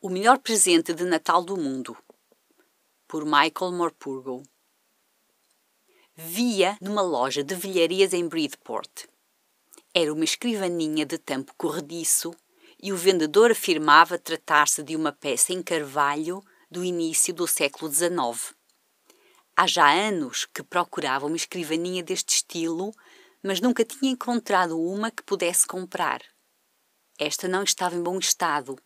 O melhor presente de Natal do mundo. Por Michael Morpurgo. Via numa loja de velharias em Bridport. Era uma escrivaninha de tampo corrediço e o vendedor afirmava tratar-se de uma peça em carvalho do início do século XIX. Há já anos que procurava uma escrivaninha deste estilo, mas nunca tinha encontrado uma que pudesse comprar. Esta não estava em bom estado.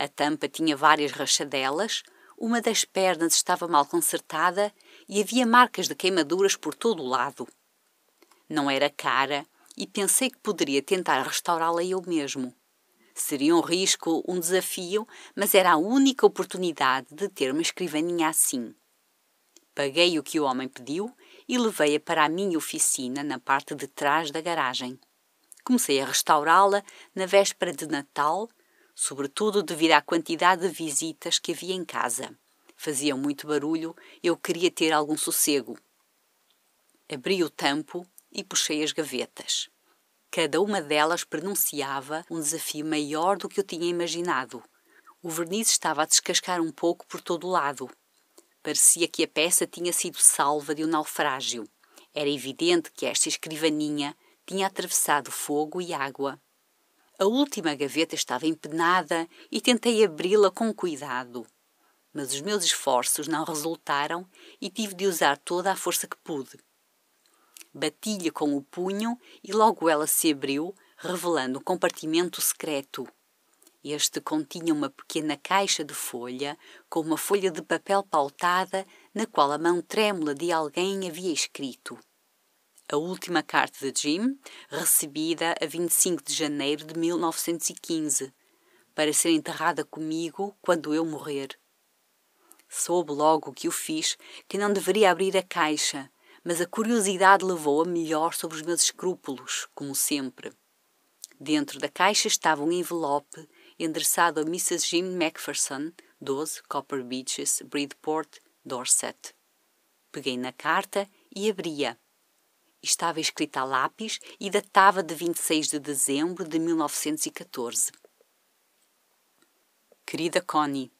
A tampa tinha várias rachadelas, uma das pernas estava mal consertada e havia marcas de queimaduras por todo o lado. Não era cara e pensei que poderia tentar restaurá-la eu mesmo. Seria um risco, um desafio, mas era a única oportunidade de ter uma escrivaninha assim. Paguei o que o homem pediu e levei-a para a minha oficina na parte de trás da garagem. Comecei a restaurá-la na véspera de Natal, sobretudo devido à quantidade de visitas que havia em casa. Faziam muito barulho, eu queria ter algum sossego. Abri o tampo e puxei as gavetas. Cada uma delas pronunciava um desafio maior do que eu tinha imaginado. O verniz estava a descascar um pouco por todo o lado. Parecia que a peça tinha sido salva de um naufrágio. Era evidente que esta escrivaninha tinha atravessado fogo e água. A última gaveta estava empenada e tentei abri-la com cuidado. Mas os meus esforços não resultaram e tive de usar toda a força que pude. Bati-lhe com o punho e logo ela se abriu, revelando um compartimento secreto. Este continha uma pequena caixa de folha com uma folha de papel pautada na qual a mão trêmula de alguém havia escrito. A última carta de Jim, recebida a 25 de janeiro de 1915, para ser enterrada comigo quando eu morrer. Soube logo que o fiz que não deveria abrir a caixa, mas a curiosidade levou a melhor sobre os meus escrúpulos, como sempre. Dentro da caixa estava um envelope endereçado a Mrs. Jim Macpherson, 12 Copper Beaches, Bridport, Dorset. Peguei na carta e abria. Estava escrita a lápis e datava de 26 de dezembro de 1914. Querida Connie,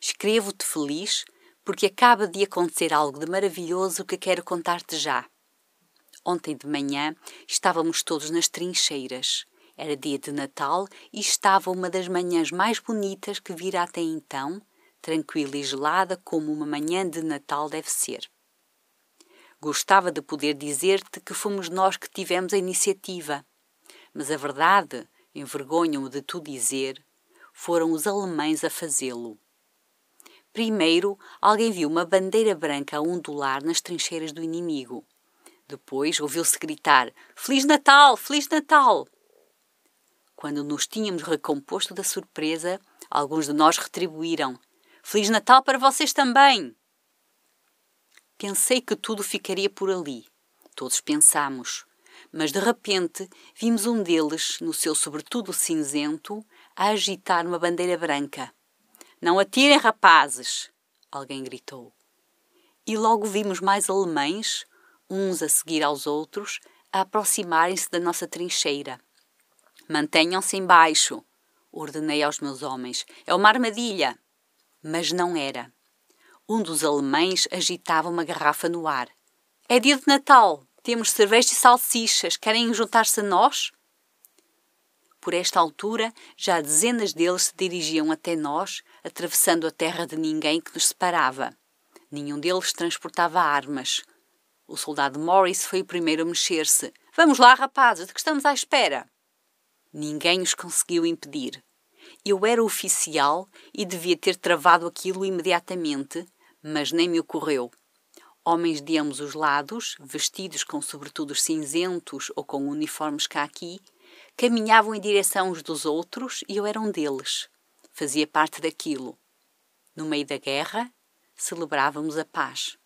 escrevo-te feliz porque acaba de acontecer algo de maravilhoso que quero contar-te já. Ontem de manhã estávamos todos nas trincheiras era dia de Natal e estava uma das manhãs mais bonitas que vira até então, tranquila e gelada como uma manhã de Natal deve ser. Gostava de poder dizer-te que fomos nós que tivemos a iniciativa, mas a verdade, envergonho-me de tu dizer, foram os alemães a fazê-lo. Primeiro, alguém viu uma bandeira branca a ondular nas trincheiras do inimigo. Depois ouviu-se gritar: Feliz Natal! Feliz Natal! Quando nos tínhamos recomposto da surpresa, alguns de nós retribuíram: Feliz Natal para vocês também! Pensei que tudo ficaria por ali. Todos pensamos. Mas de repente vimos um deles, no seu sobretudo cinzento, a agitar uma bandeira branca. Não atirem, rapazes! Alguém gritou. E logo vimos mais alemães, uns a seguir aos outros, a aproximarem-se da nossa trincheira. Mantenham-se embaixo, ordenei aos meus homens. É uma armadilha. Mas não era. Um dos alemães agitava uma garrafa no ar. É dia de Natal. Temos cerveja e salsichas. Querem juntar-se a nós? Por esta altura, já dezenas deles se dirigiam até nós, atravessando a terra de ninguém que nos separava. Nenhum deles transportava armas. O soldado Morris foi o primeiro a mexer-se. Vamos lá, rapazes, de que estamos à espera? Ninguém os conseguiu impedir. Eu era oficial e devia ter travado aquilo imediatamente, mas nem me ocorreu. Homens de ambos os lados, vestidos com sobretudos cinzentos ou com uniformes caqui, caminhavam em direção uns dos outros e eu era um deles. Fazia parte daquilo. No meio da guerra, celebrávamos a paz.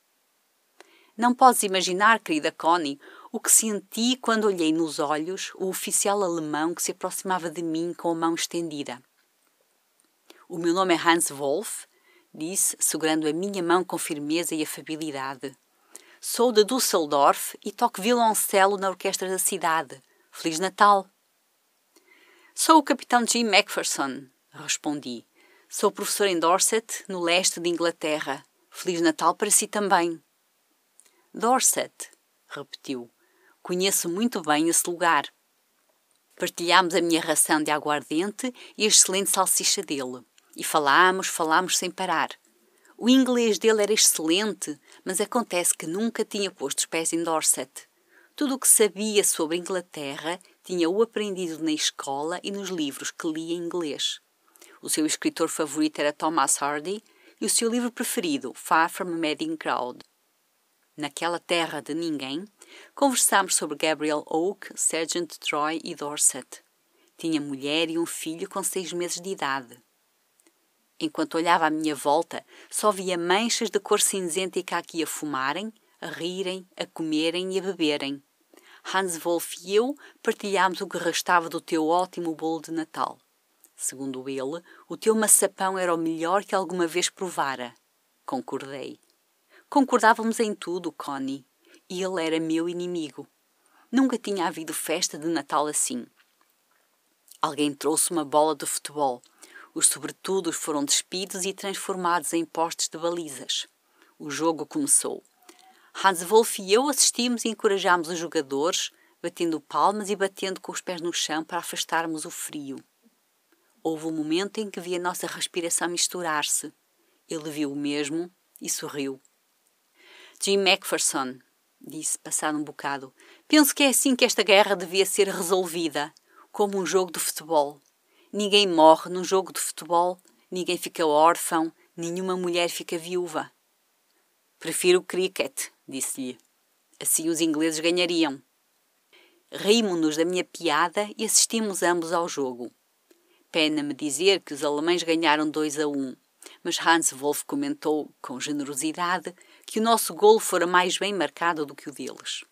Não podes imaginar, querida Connie, o que senti quando olhei nos olhos o oficial alemão que se aproximava de mim com a mão estendida. O meu nome é Hans Wolf, disse, segurando a minha mão com firmeza e afabilidade. Sou de Düsseldorf e toco violoncelo na orquestra da cidade. Feliz Natal! Sou o capitão Jim Macpherson, respondi. Sou professor em Dorset, no leste de Inglaterra. Feliz Natal para si também. Dorset, repetiu. Conheço muito bem esse lugar. Partilhámos a minha ração de aguardente e a excelente salsicha dele. E falámos, falámos sem parar. O inglês dele era excelente, mas acontece que nunca tinha posto os pés em Dorset. Tudo o que sabia sobre Inglaterra tinha-o aprendido na escola e nos livros que lia em inglês. O seu escritor favorito era Thomas Hardy e o seu livro preferido, Far From a Madding Crowd. Naquela terra de ninguém, conversámos sobre Gabriel Oak, Sergeant Troy e Dorset. Tinha mulher e um filho com seis meses de idade. Enquanto olhava à minha volta, só via manchas de cor cinzenta e caqui a fumarem, a rirem, a comerem e a beberem. Hans Wolff e eu partilhámos o que restava do teu ótimo bolo de Natal. Segundo ele, o teu maçapão era o melhor que alguma vez provara. Concordei. Concordávamos em tudo, Connie. E ele era meu inimigo. Nunca tinha havido festa de Natal assim. Alguém trouxe uma bola de futebol os sobretudos foram despidos e transformados em postes de balizas. O jogo começou. Hans Wolff e eu assistimos e encorajámos os jogadores, batendo palmas e batendo com os pés no chão para afastarmos o frio. Houve um momento em que vi a nossa respiração misturar-se. Ele viu o mesmo e sorriu. Jim Macpherson, disse, passado um bocado, penso que é assim que esta guerra devia ser resolvida, como um jogo de futebol. Ninguém morre num jogo de futebol, ninguém fica órfão, nenhuma mulher fica viúva. Prefiro o cricket, disse-lhe. Assim os ingleses ganhariam. Rimos-nos da minha piada e assistimos ambos ao jogo. Pena-me dizer que os alemães ganharam 2 a 1, um, mas Hans Wolff comentou, com generosidade, que o nosso golo fora mais bem marcado do que o deles.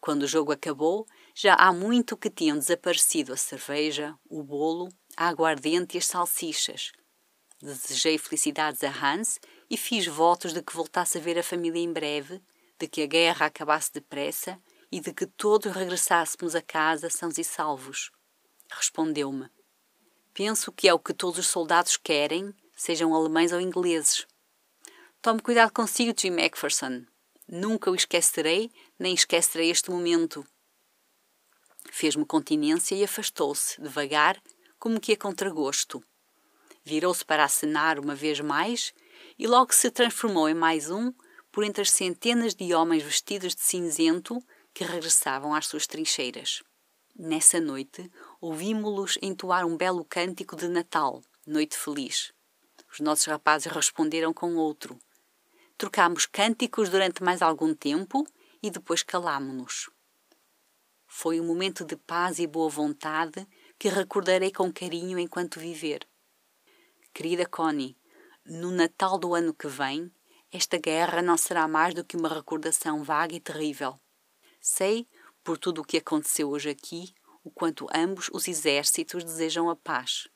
Quando o jogo acabou, já há muito que tinham desaparecido a cerveja, o bolo, a aguardente e as salsichas. Desejei felicidades a Hans e fiz votos de que voltasse a ver a família em breve, de que a guerra acabasse depressa e de que todos regressássemos a casa sãos e salvos. Respondeu-me: Penso que é o que todos os soldados querem, sejam alemães ou ingleses. Tome cuidado consigo, Jim Macpherson. Nunca o esquecerei, nem esquecerei este momento. Fez-me continência e afastou-se, devagar, como que a contragosto. Virou-se para acenar uma vez mais e logo se transformou em mais um por entre as centenas de homens vestidos de cinzento que regressavam às suas trincheiras. Nessa noite, ouvimos-los entoar um belo cântico de Natal, Noite Feliz. Os nossos rapazes responderam com outro. Trocámos cânticos durante mais algum tempo e depois calámo-nos. Foi um momento de paz e boa vontade que recordarei com carinho enquanto viver. Querida Connie, no Natal do ano que vem, esta guerra não será mais do que uma recordação vaga e terrível. Sei, por tudo o que aconteceu hoje aqui, o quanto ambos os exércitos desejam a paz.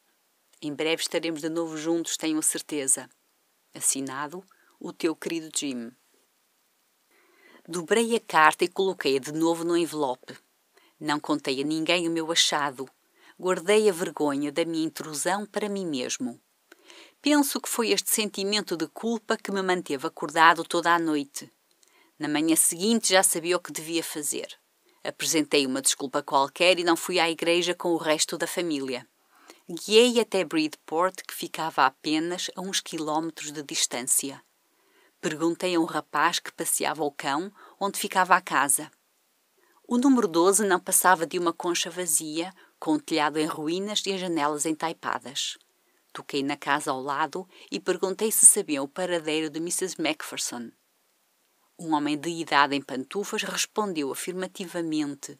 Em breve estaremos de novo juntos, tenho a certeza. Assinado, o teu querido Jim. Dobrei a carta e coloquei-a de novo no envelope. Não contei a ninguém o meu achado. Guardei a vergonha da minha intrusão para mim mesmo. Penso que foi este sentimento de culpa que me manteve acordado toda a noite. Na manhã seguinte já sabia o que devia fazer. Apresentei uma desculpa qualquer e não fui à igreja com o resto da família. Guiei até Bridport, que ficava apenas a uns quilómetros de distância. Perguntei a um rapaz que passeava o cão onde ficava a casa. O número 12 não passava de uma concha vazia, com o telhado em ruínas e as janelas entaipadas. Toquei na casa ao lado e perguntei se sabiam o paradeiro de Mrs. Macpherson. Um homem de idade em pantufas respondeu afirmativamente.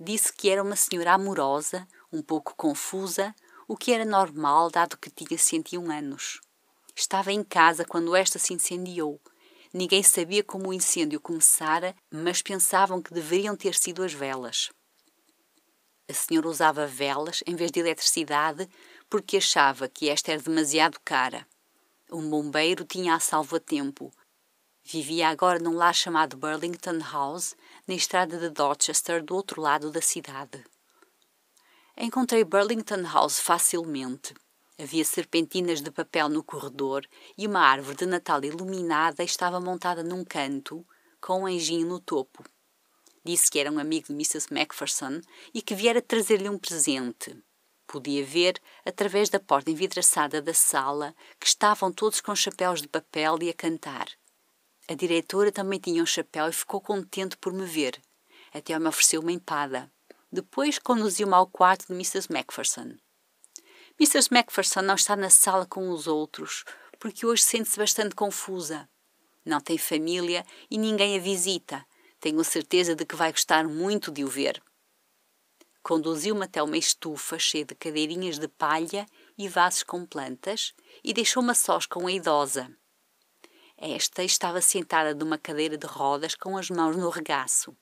Disse que era uma senhora amorosa, um pouco confusa, o que era normal dado que tinha 101 anos. Estava em casa quando esta se incendiou Ninguém sabia como o incêndio começara, mas pensavam que deveriam ter sido as velas. A senhora usava velas em vez de eletricidade porque achava que esta era demasiado cara. Um bombeiro tinha a salvo a tempo. Vivia agora num lar chamado Burlington House, na estrada de Dorchester, do outro lado da cidade. Encontrei Burlington House facilmente. Havia serpentinas de papel no corredor e uma árvore de Natal iluminada estava montada num canto, com um anjinho no topo. Disse que era um amigo de Mrs. Macpherson e que viera trazer-lhe um presente. Podia ver, através da porta envidraçada da sala, que estavam todos com chapéus de papel e a cantar. A diretora também tinha um chapéu e ficou contente por me ver. Até me ofereceu uma empada. Depois conduziu-me ao quarto de Mrs. Macpherson. Mrs. Macpherson não está na sala com os outros, porque hoje sente-se bastante confusa. Não tem família e ninguém a visita. Tenho certeza de que vai gostar muito de o ver. Conduziu-me até uma estufa cheia de cadeirinhas de palha e vasos com plantas e deixou-me sós com a idosa. Esta estava sentada numa cadeira de rodas com as mãos no regaço.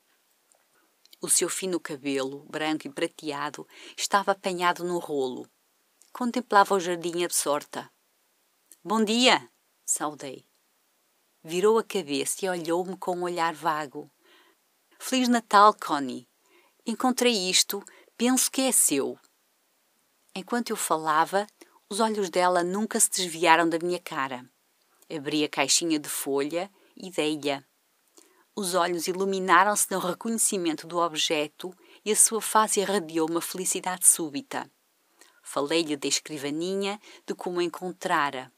O seu fino cabelo, branco e prateado, estava apanhado no rolo contemplava o jardim absorta. Bom dia! saudei. Virou a cabeça e olhou-me com um olhar vago. Feliz Natal, Connie. Encontrei isto, penso que é seu. Enquanto eu falava, os olhos dela nunca se desviaram da minha cara. Abri a caixinha de folha e dei-lhe. Os olhos iluminaram-se no reconhecimento do objeto e a sua face irradiou uma felicidade súbita. Falei-lhe da escrivaninha, de como a encontrara.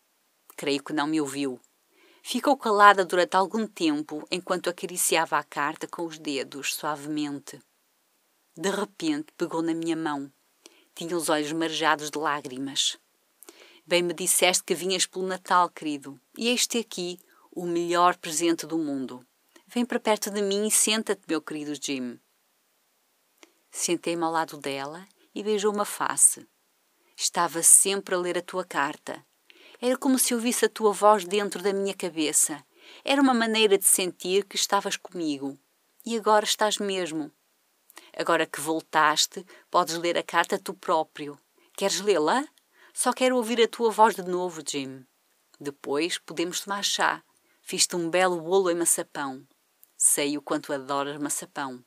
Creio que não me ouviu. Ficou calada durante algum tempo enquanto acariciava a carta com os dedos, suavemente. De repente pegou na minha mão. Tinha os olhos marejados de lágrimas. Bem me disseste que vinhas pelo Natal, querido, e este aqui, o melhor presente do mundo. Vem para perto de mim e senta-te, meu querido Jim. Sentei-me ao lado dela e beijou-me a face. Estava sempre a ler a tua carta. Era como se ouvisse a tua voz dentro da minha cabeça. Era uma maneira de sentir que estavas comigo. E agora estás mesmo. Agora que voltaste, podes ler a carta tu próprio. Queres lê-la? Só quero ouvir a tua voz de novo, Jim. Depois podemos tomar chá. Fiz-te um belo bolo em maçapão. Sei o quanto adoras maçapão.